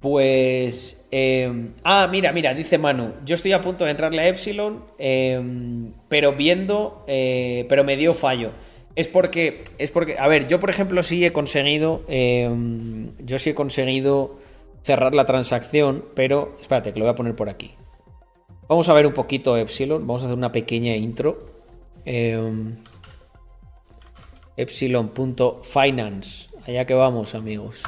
Pues. eh, ah, mira, mira, dice Manu. Yo estoy a punto de entrarle a Epsilon, eh, pero viendo. eh, pero me dio fallo. Es porque. Es porque. A ver, yo por ejemplo sí he conseguido. eh, yo sí he conseguido cerrar la transacción, pero. Espérate, que lo voy a poner por aquí. Vamos a ver un poquito Epsilon. Vamos a hacer una pequeña intro. Epsilon.finance. Allá que vamos, amigos.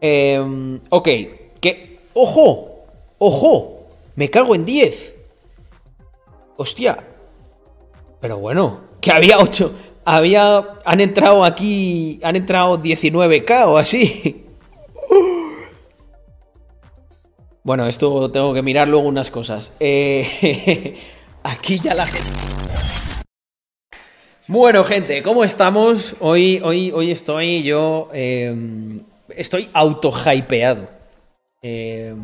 Eh, ok, que... ¡Ojo! ¡Ojo! Me cago en 10. Hostia. Pero bueno, que había 8. Había... Han entrado aquí... Han entrado 19k o así. Bueno, esto tengo que mirar luego unas cosas. Eh, aquí ya la gente... Bueno, gente, ¿cómo estamos? Hoy, hoy, hoy estoy yo. eh, estoy auto-hypeado. Eh,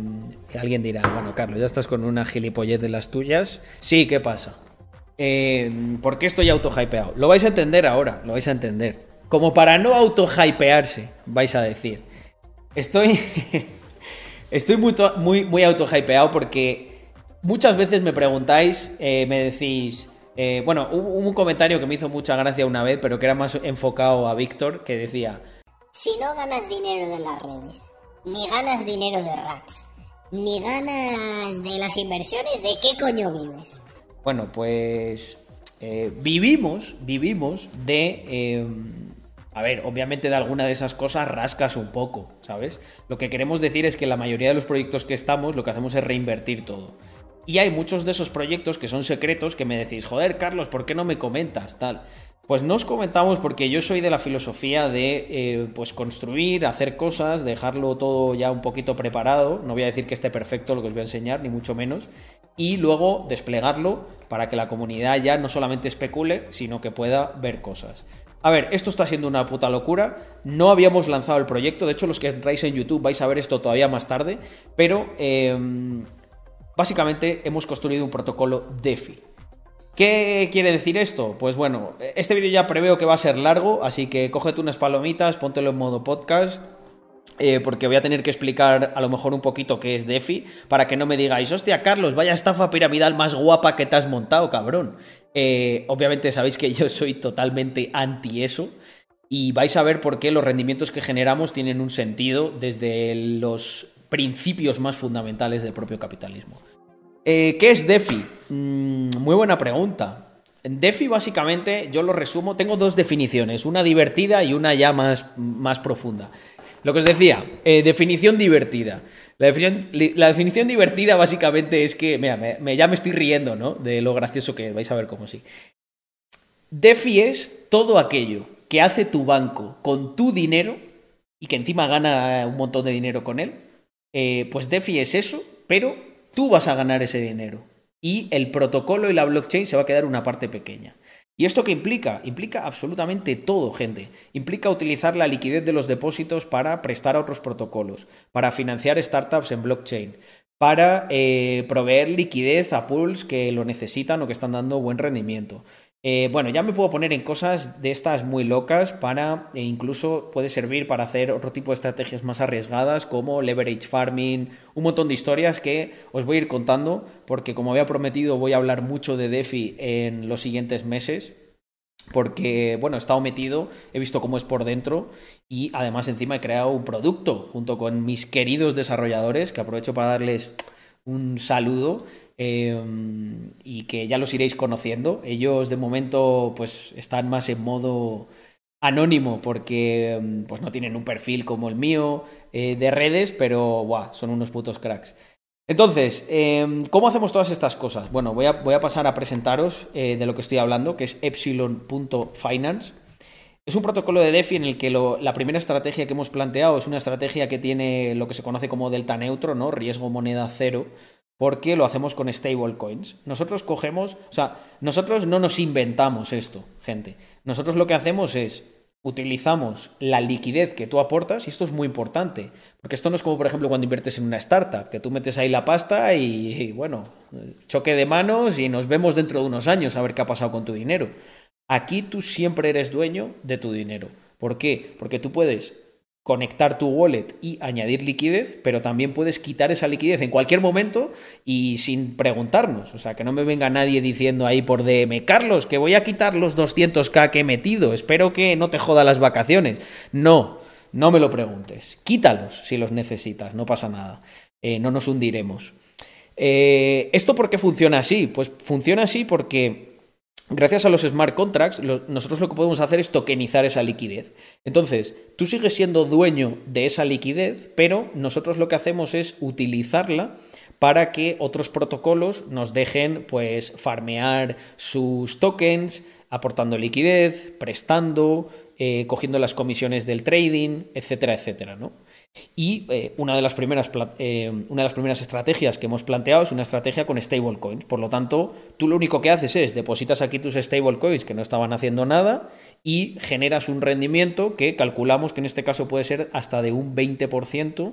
alguien dirá, bueno, Carlos, ya estás con una gilipollez de las tuyas. Sí, ¿qué pasa? Eh, ¿Por qué estoy auto-hypeado? Lo vais a entender ahora, lo vais a entender. Como para no auto-hypearse, vais a decir. Estoy. estoy muy, muy, auto-hypeado porque muchas veces me preguntáis, eh, me decís. eh, bueno, hubo un comentario que me hizo mucha gracia una vez, pero que era más enfocado a Víctor, que decía. Si no ganas dinero de las redes, ni ganas dinero de racks, ni ganas de las inversiones, ¿de qué coño vives? Bueno, pues eh, vivimos, vivimos de... eh, a ver, obviamente de alguna de esas cosas rascas un poco, ¿sabes? Lo que queremos decir es que la mayoría de los proyectos que estamos lo que hacemos es reinvertir todo. Y hay muchos de esos proyectos que son secretos que me decís, joder, Carlos, ¿por qué no me comentas? Tal. Pues no os comentamos porque yo soy de la filosofía de eh, pues construir, hacer cosas, dejarlo todo ya un poquito preparado. No voy a decir que esté perfecto lo que os voy a enseñar, ni mucho menos. Y luego desplegarlo para que la comunidad ya no solamente especule, sino que pueda ver cosas. A ver, esto está siendo una puta locura. No habíamos lanzado el proyecto. De hecho, los que entráis en YouTube vais a ver esto todavía más tarde. Pero eh, básicamente hemos construido un protocolo DeFi. ¿Qué quiere decir esto? Pues bueno, este vídeo ya preveo que va a ser largo, así que cógete unas palomitas, póntelo en modo podcast. eh, porque voy a tener que explicar a lo mejor un poquito qué es DeFi, para que no me digáis, hostia, Carlos, vaya estafa piramidal más guapa que te has montado, cabrón. Eh, obviamente sabéis que yo soy totalmente anti eso, y vais a ver por qué los rendimientos que generamos tienen un sentido desde los principios más fundamentales del propio capitalismo. Eh, ¿Qué es DeFi? Mm, muy buena pregunta. DeFi básicamente, yo lo resumo, tengo dos definiciones, una divertida y una ya más, más profunda. Lo que os decía, eh, definición divertida. La definición, divertida básicamente es que, mira, me- me- ya me estoy riendo, ¿no? De lo gracioso que es, vais a ver cómo sí. DeFi es todo aquello que hace tu banco con tu dinero y que encima gana un montón de dinero con él. Eh, pues DeFi es eso, pero tú vas a ganar ese dinero. Y el protocolo y la blockchain se va a quedar una parte pequeña. ¿Y esto qué implica? Implica absolutamente todo, gente. Implica utilizar la liquidez de los depósitos para prestar a otros protocolos, para financiar startups en blockchain, para eh, proveer liquidez a pools que lo necesitan o que están dando buen rendimiento. Eh, bueno, ya me puedo poner en cosas de estas muy locas para, e incluso puede servir para hacer otro tipo de estrategias más arriesgadas como leverage farming, un montón de historias que os voy a ir contando porque como había prometido voy a hablar mucho de DeFi en los siguientes meses porque, bueno, he estado metido, he visto cómo es por dentro y además encima he creado un producto junto con mis queridos desarrolladores, que aprovecho para darles un saludo eh, y que ya los iréis conociendo. Ellos de momento pues están más en modo anónimo porque pues no tienen un perfil como el mío eh, de redes, pero son unos putos cracks. Entonces, eh, ¿cómo hacemos todas estas cosas? Bueno, voy a, voy a pasar a presentaros eh, de lo que estoy hablando, que es epsilon.finance. Es un protocolo de DeFi en el que la primera estrategia que hemos planteado es una estrategia que tiene lo que se conoce como delta neutro, ¿no? Riesgo moneda cero, porque lo hacemos con stablecoins. Nosotros cogemos, o sea, nosotros no nos inventamos esto, gente. Nosotros lo que hacemos es utilizamos la liquidez que tú aportas, y esto es muy importante, porque esto no es como, por ejemplo, cuando inviertes en una startup, que tú metes ahí la pasta y, y, bueno, choque de manos y nos vemos dentro de unos años a ver qué ha pasado con tu dinero. Aquí tú siempre eres dueño de tu dinero. ¿Por qué? Porque tú puedes conectar tu wallet y añadir liquidez, pero también puedes quitar esa liquidez en cualquier momento y sin preguntarnos. O sea, que no me venga nadie diciendo ahí por DM, Carlos, que voy a quitar los 200k que he metido, espero que no te joda las vacaciones. No, no me lo preguntes. Quítalos si los necesitas, no pasa nada. Eh, no nos hundiremos. Eh, ¿Esto por qué funciona así? Pues funciona así porque gracias a los smart contracts, nosotros lo que podemos hacer es tokenizar esa liquidez. Entonces, tú sigues siendo dueño de esa liquidez, pero nosotros lo que hacemos es utilizarla para que otros protocolos nos dejen pues farmear sus tokens, aportando liquidez, prestando, eh, cogiendo las comisiones del trading, etcétera, etcétera, ¿no? Y eh, una, de las primeras, eh, una de las primeras estrategias que hemos planteado es una estrategia con stablecoins. Por lo tanto, tú lo único que haces es depositas aquí tus stablecoins que no estaban haciendo nada y generas un rendimiento que calculamos que en este caso puede ser hasta de un 20%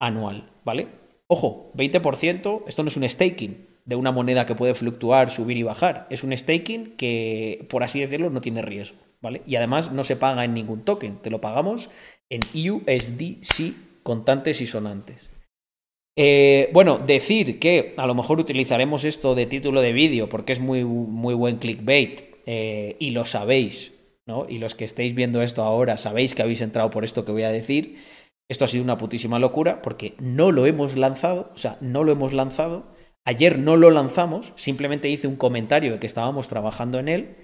anual, ¿vale? Ojo, 20%, esto no es un staking de una moneda que puede fluctuar, subir y bajar. Es un staking que, por así decirlo, no tiene riesgo, Y además no se paga en ningún token, te lo pagamos en USDC contantes y sonantes. Eh, bueno, decir que a lo mejor utilizaremos esto de título de vídeo porque es muy, muy buen clickbait eh, y lo sabéis, ¿no? Y los que estéis viendo esto ahora sabéis que habéis entrado por esto que voy a decir. Esto ha sido una putísima locura porque no lo hemos lanzado, o sea, no lo hemos lanzado. Ayer no lo lanzamos, simplemente hice un comentario de que estábamos trabajando en él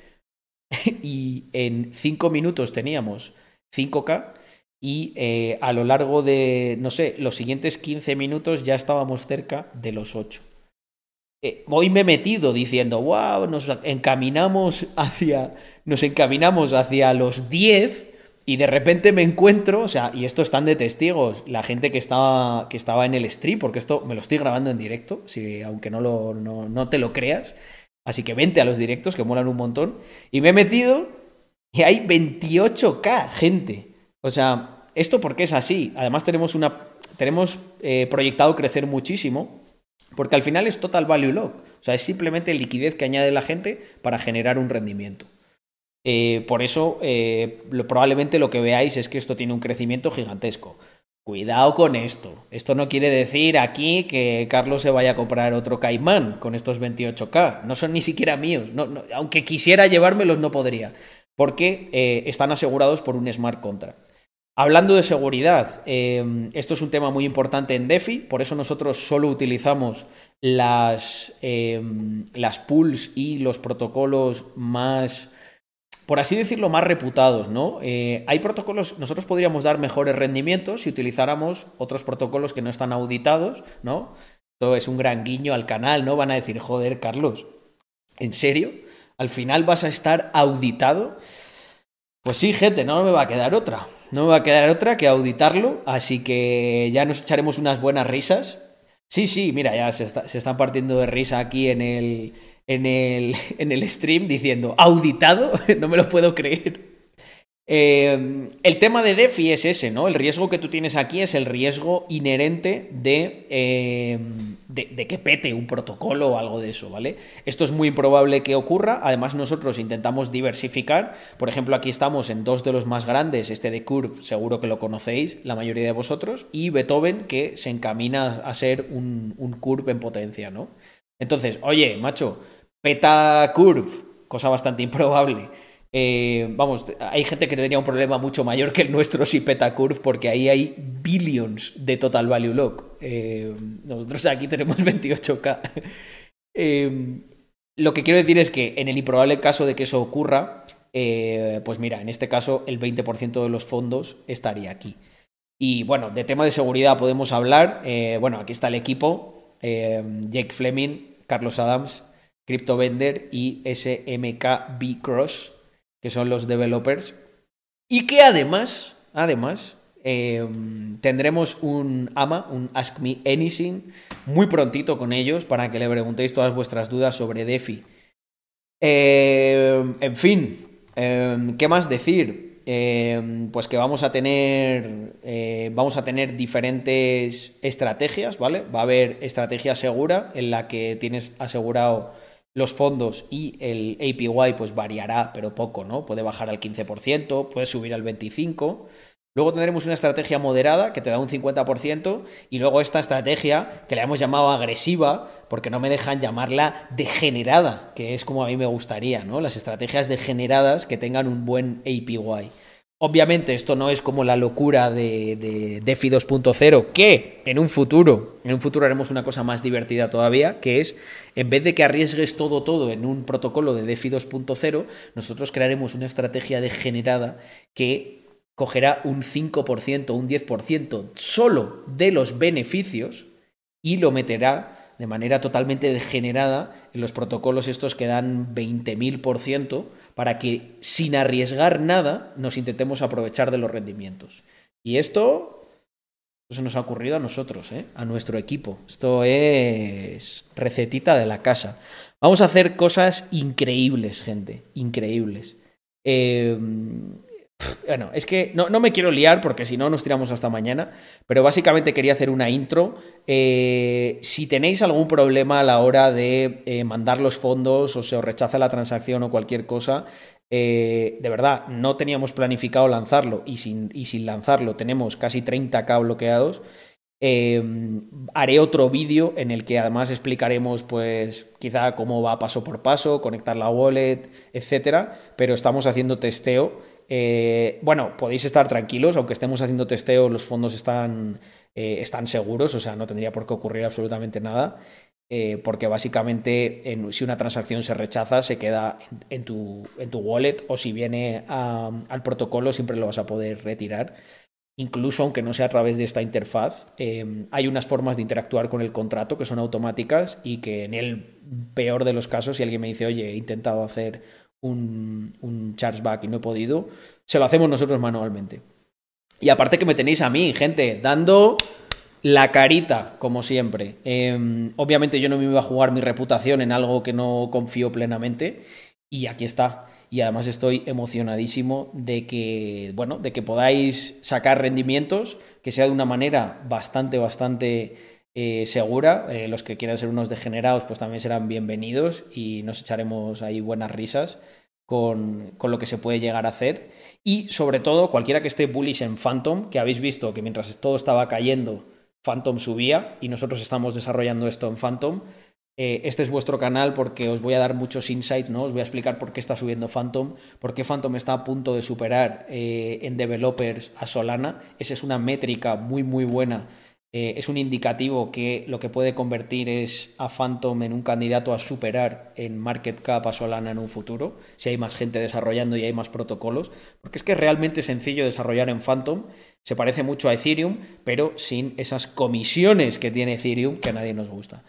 y en cinco minutos teníamos 5K y eh, a lo largo de, no sé, los siguientes 15 minutos ya estábamos cerca de los 8. Eh, hoy me he metido diciendo, wow, nos encaminamos hacia, nos encaminamos hacia los 10 y de repente me encuentro, o sea, y esto están de testigos, la gente que estaba, que estaba en el stream, porque esto me lo estoy grabando en directo, si, aunque no, lo, no, no te lo creas, así que vente a los directos que molan un montón, y me he metido y hay 28k gente. O sea, esto porque es así. Además tenemos una tenemos eh, proyectado crecer muchísimo porque al final es total value lock. O sea, es simplemente liquidez que añade la gente para generar un rendimiento. Eh, por eso, eh, probablemente lo que veáis es que esto tiene un crecimiento gigantesco. Cuidado con esto. Esto no quiere decir aquí que Carlos se vaya a comprar otro Caimán con estos 28K. No son ni siquiera míos. aunque quisiera llevármelos, no podría. Porque están asegurados por un smart contract. Hablando de seguridad, em, esto es un tema muy importante en DeFi, por eso nosotros solo utilizamos las, em, las pools y los protocolos más, por así decirlo, más reputados, ¿no? Eh, hay protocolos, nosotros podríamos dar mejores rendimientos si utilizáramos otros protocolos que no están auditados, ¿no? Esto es un gran guiño al canal, ¿no? Van a decir, joder, Carlos, ¿en serio? ¿Al final vas a estar auditado? Pues sí, gente, no me va a quedar otra. No me va a quedar otra que auditarlo, así que ya nos echaremos unas buenas risas. Sí, sí, mira, ya se, están partiendo de risa aquí en el, en el, en el stream diciendo, ¿auditado? no me lo puedo creer. Em, el tema de DeFi es ese, ¿no? El riesgo que tú tienes aquí es el riesgo inherente em, de, de, que pete un protocolo o algo de eso, ¿vale? Esto es muy improbable que ocurra. Además, nosotros intentamos diversificar. Por ejemplo, aquí estamos en dos de los más grandes, este de Curve, seguro que lo conocéis, la mayoría de vosotros, y Beethoven, que se encamina a ser un, un Curve en potencia, ¿no? Entonces, oye, macho, peta Curve, cosa bastante improbable. Eh, vamos, hay gente que tendría un problema mucho mayor que el nuestro si peta curve, porque ahí hay billions de total value lock. Eh, nosotros aquí tenemos 28k. Eh, lo que quiero decir es que en el improbable caso de que eso ocurra, pues mira, en este caso el 20% de los fondos estaría aquí. Y bueno, de tema de seguridad podemos hablar. bueno, aquí está el equipo. Jake Fleming, Carlos Adams, CryptoVender y SMK Cross que son los developers, y que además, además, em, tendremos un AMA, un Ask Me Anything, muy prontito con ellos para que le preguntéis todas vuestras dudas sobre DeFi. Em, en fin, em, ¿qué más decir? pues que vamos a tener eh, vamos a tener diferentes estrategias, ¿vale? Va a haber estrategia segura en la que tienes asegurado los fondos y el APY pues variará, pero poco, ¿no? Puede bajar al 15%, puede subir al 25%. Luego tendremos una estrategia moderada que te da un 50% y luego esta estrategia que le hemos llamado agresiva porque no me dejan llamarla degenerada, que es como a mí me gustaría, ¿no? Las estrategias degeneradas que tengan un buen APY. Obviamente esto no es como la locura de, de DeFi 2.0, que en un futuro, en un futuro haremos una cosa más divertida todavía, que es, en vez de que arriesgues todo, todo en un protocolo de DeFi 2.0, nosotros crearemos una estrategia degenerada que cogerá un 5%, un 10% solo de los beneficios y lo meterá de manera totalmente degenerada en los protocolos estos que dan 20.000% para que sin arriesgar nada nos intentemos aprovechar de los rendimientos. Y esto, se nos ha ocurrido a nosotros, ¿eh? a nuestro equipo. Esto es recetita de la casa. Vamos a hacer cosas increíbles, gente, increíbles. Eh, bueno, es que no, me quiero liar porque si no nos tiramos hasta mañana, pero básicamente quería hacer una intro. Eh, si tenéis algún problema a la hora de eh, mandar los fondos o se os rechaza la transacción o cualquier cosa, eh, de verdad, no teníamos planificado lanzarlo y sin, y sin lanzarlo tenemos casi 30k bloqueados. haré otro vídeo en el que además explicaremos, pues, quizá cómo va paso por paso, conectar la wallet, etcétera. Pero estamos haciendo testeo eh, bueno, podéis estar tranquilos, aunque estemos haciendo testeo, los fondos están, eh, están seguros, o sea, no tendría por qué ocurrir absolutamente nada, eh, porque básicamente si una transacción se rechaza, se queda en, tu, en tu, wallet o si viene al protocolo siempre lo vas a poder retirar. Incluso aunque no sea a través de esta interfaz, hay unas formas de interactuar con el contrato que son automáticas y que en el peor de los casos, si alguien me dice, oye, he intentado hacer un, un chargeback y no he podido, se lo hacemos nosotros manualmente. Y aparte que me tenéis a mí, gente, dando la carita, como siempre. Em, obviamente yo no me iba a jugar mi reputación en algo que no confío plenamente. Y aquí está. Y además estoy emocionadísimo de que, bueno, de que podáis sacar rendimientos, que sea de una manera bastante, bastante eh, segura. Eh, los que quieran ser unos degenerados, pues también serán bienvenidos y nos echaremos ahí buenas risas con, con, lo que se puede llegar a hacer. Y sobre todo, cualquiera que esté bullish en Phantom, que habéis visto que mientras todo estaba cayendo, Phantom subía y nosotros estamos desarrollando esto en Phantom. Eh, este es vuestro canal porque os voy a dar muchos insights, ¿no? Os voy a explicar por qué está subiendo Phantom, por qué Phantom está a punto de superar en developers a Solana. Esa es una métrica muy, muy buena eh, es un indicativo que lo que puede convertir es a Phantom en un candidato a superar en market cap a Solana en un futuro, si hay más gente desarrollando y hay más protocolos, porque es que es realmente sencillo desarrollar en Phantom, se parece mucho a Ethereum, pero sin esas comisiones que tiene Ethereum que a nadie nos gusta.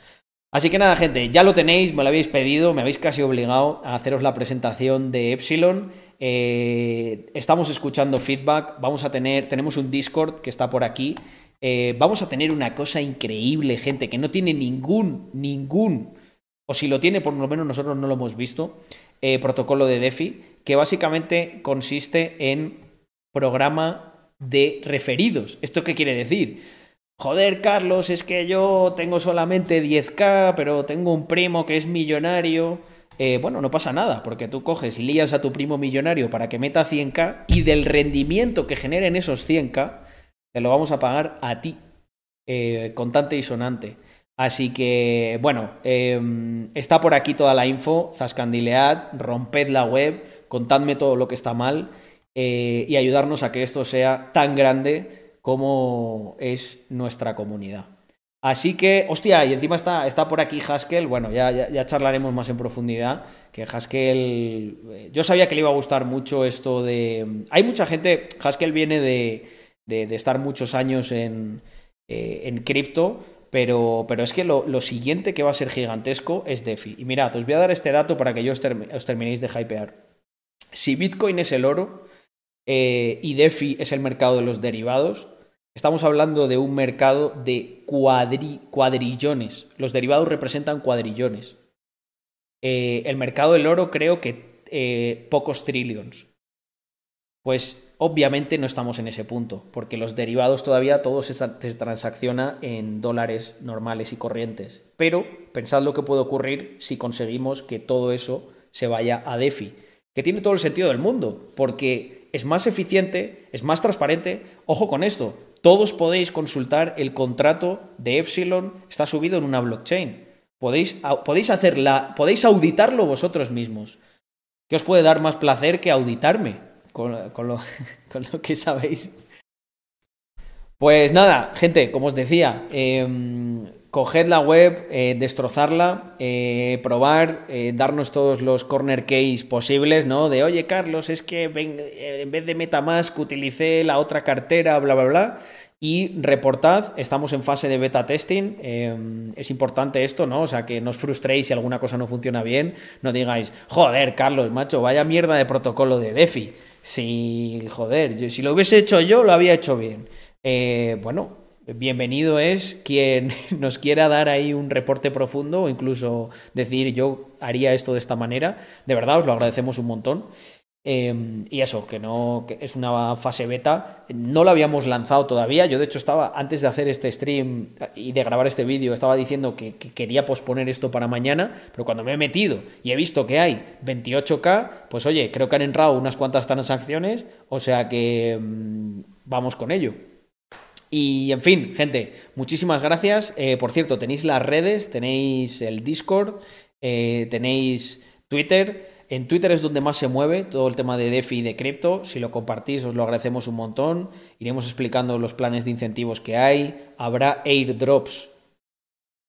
Así que nada, gente, ya lo tenéis, me lo habéis pedido, me habéis casi obligado a haceros la presentación de Epsilon. Eh, estamos escuchando feedback, vamos a tener, tenemos un Discord que está por aquí eh, vamos a tener una cosa increíble, gente, que no tiene ningún, ningún, o si lo tiene, por lo menos nosotros no lo hemos visto, eh, protocolo de DeFi, que básicamente consiste en programa de referidos. ¿Esto qué quiere decir? Joder, Carlos, es que yo tengo solamente 10k, pero tengo un primo que es millonario. Eh, bueno, no pasa nada, porque tú coges, lías a tu primo millonario para que meta 100k y del rendimiento que generen esos 100k, te lo vamos a pagar a ti, eh, contante y sonante. Así que, bueno, em, está por aquí toda la info, zascandilead, romped la web, contadme todo lo que está mal eh, y ayudarnos a que esto sea tan grande como es nuestra comunidad. Así que, hostia, y encima está, está por aquí Haskell, bueno, ya, ya, charlaremos más en profundidad, que Haskell, eh, yo sabía que le iba a gustar mucho esto de... Hay mucha gente, Haskell viene de de, estar muchos años en, eh, en cripto, pero, pero, es que lo, siguiente que va a ser gigantesco es DeFi. Y mirad, os voy a dar este dato para que yo os, terminéis de hypear. Si Bitcoin es el oro eh, y DeFi es el mercado de los derivados, estamos hablando de un mercado de cuadrillones. Los derivados representan cuadrillones. Eh, el mercado del oro creo que pocos trillions. Pues Obviamente no estamos en ese punto, porque los derivados todavía todo se, transacciona en dólares normales y corrientes. Pero pensad lo que puede ocurrir si conseguimos que todo eso se vaya a DeFi, que tiene todo el sentido del mundo, porque es más eficiente, es más transparente. Ojo con esto, todos podéis consultar el contrato de Epsilon, está subido en una blockchain. Podéis, podéis, hacerla, podéis auditarlo vosotros mismos. ¿Qué os puede dar más placer que auditarme? con, lo, que sabéis. Pues nada, gente, como os decía, em, coged la web, eh, destrozarla, eh, probar, eh, darnos todos los corner case posibles, ¿no? De, oye, Carlos, es que en vez de Metamask utilicé la otra cartera, bla, bla, bla. Y reportad, estamos en fase de beta testing. Em, es importante esto, ¿no? O sea, que no os frustréis si alguna cosa no funciona bien. No digáis, joder, Carlos, macho, vaya mierda de protocolo de DeFi. Si, joder, si lo hubiese hecho yo, lo había hecho bien. Eh, bueno, bienvenido es quien nos quiera dar ahí un reporte profundo o incluso decir yo haría esto de esta manera. De verdad, os lo agradecemos un montón. Em, y eso, que no es una fase beta, no lo habíamos lanzado todavía. Yo, de hecho, estaba antes de hacer este stream y de grabar este vídeo, estaba diciendo que, quería posponer esto para mañana, pero cuando me he metido y he visto que hay 28k, pues oye, creo que han entrado unas cuantas transacciones, o sea que mm, vamos con ello. Y en fin, gente, muchísimas gracias. Eh, por cierto, tenéis las redes, tenéis el Discord, eh, tenéis Twitter. En Twitter es donde más se mueve todo el tema de DeFi y de cripto. Si lo compartís, os lo agradecemos un montón. Iremos explicando los planes de incentivos que hay. Habrá airdrops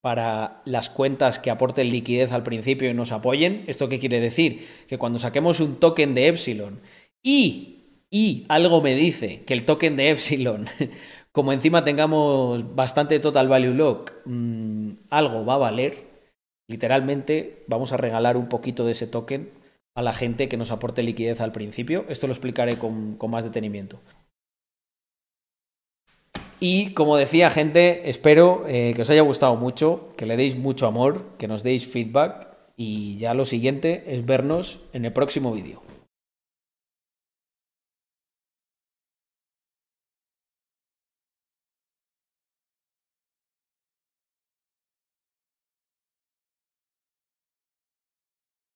para las cuentas que aporten liquidez al principio y nos apoyen. ¿Esto qué quiere decir? Que cuando saquemos un token de Epsilon y, y algo me dice que el token de Epsilon, como encima tengamos bastante total value lock, mmm, algo va a valer, literalmente vamos a regalar un poquito de ese token a la gente que nos aporte liquidez al principio. Esto lo explicaré con, más detenimiento. Y como decía gente, espero eh, que os haya gustado mucho, que le deis mucho amor, que nos deis feedback y ya lo siguiente es vernos en el próximo vídeo.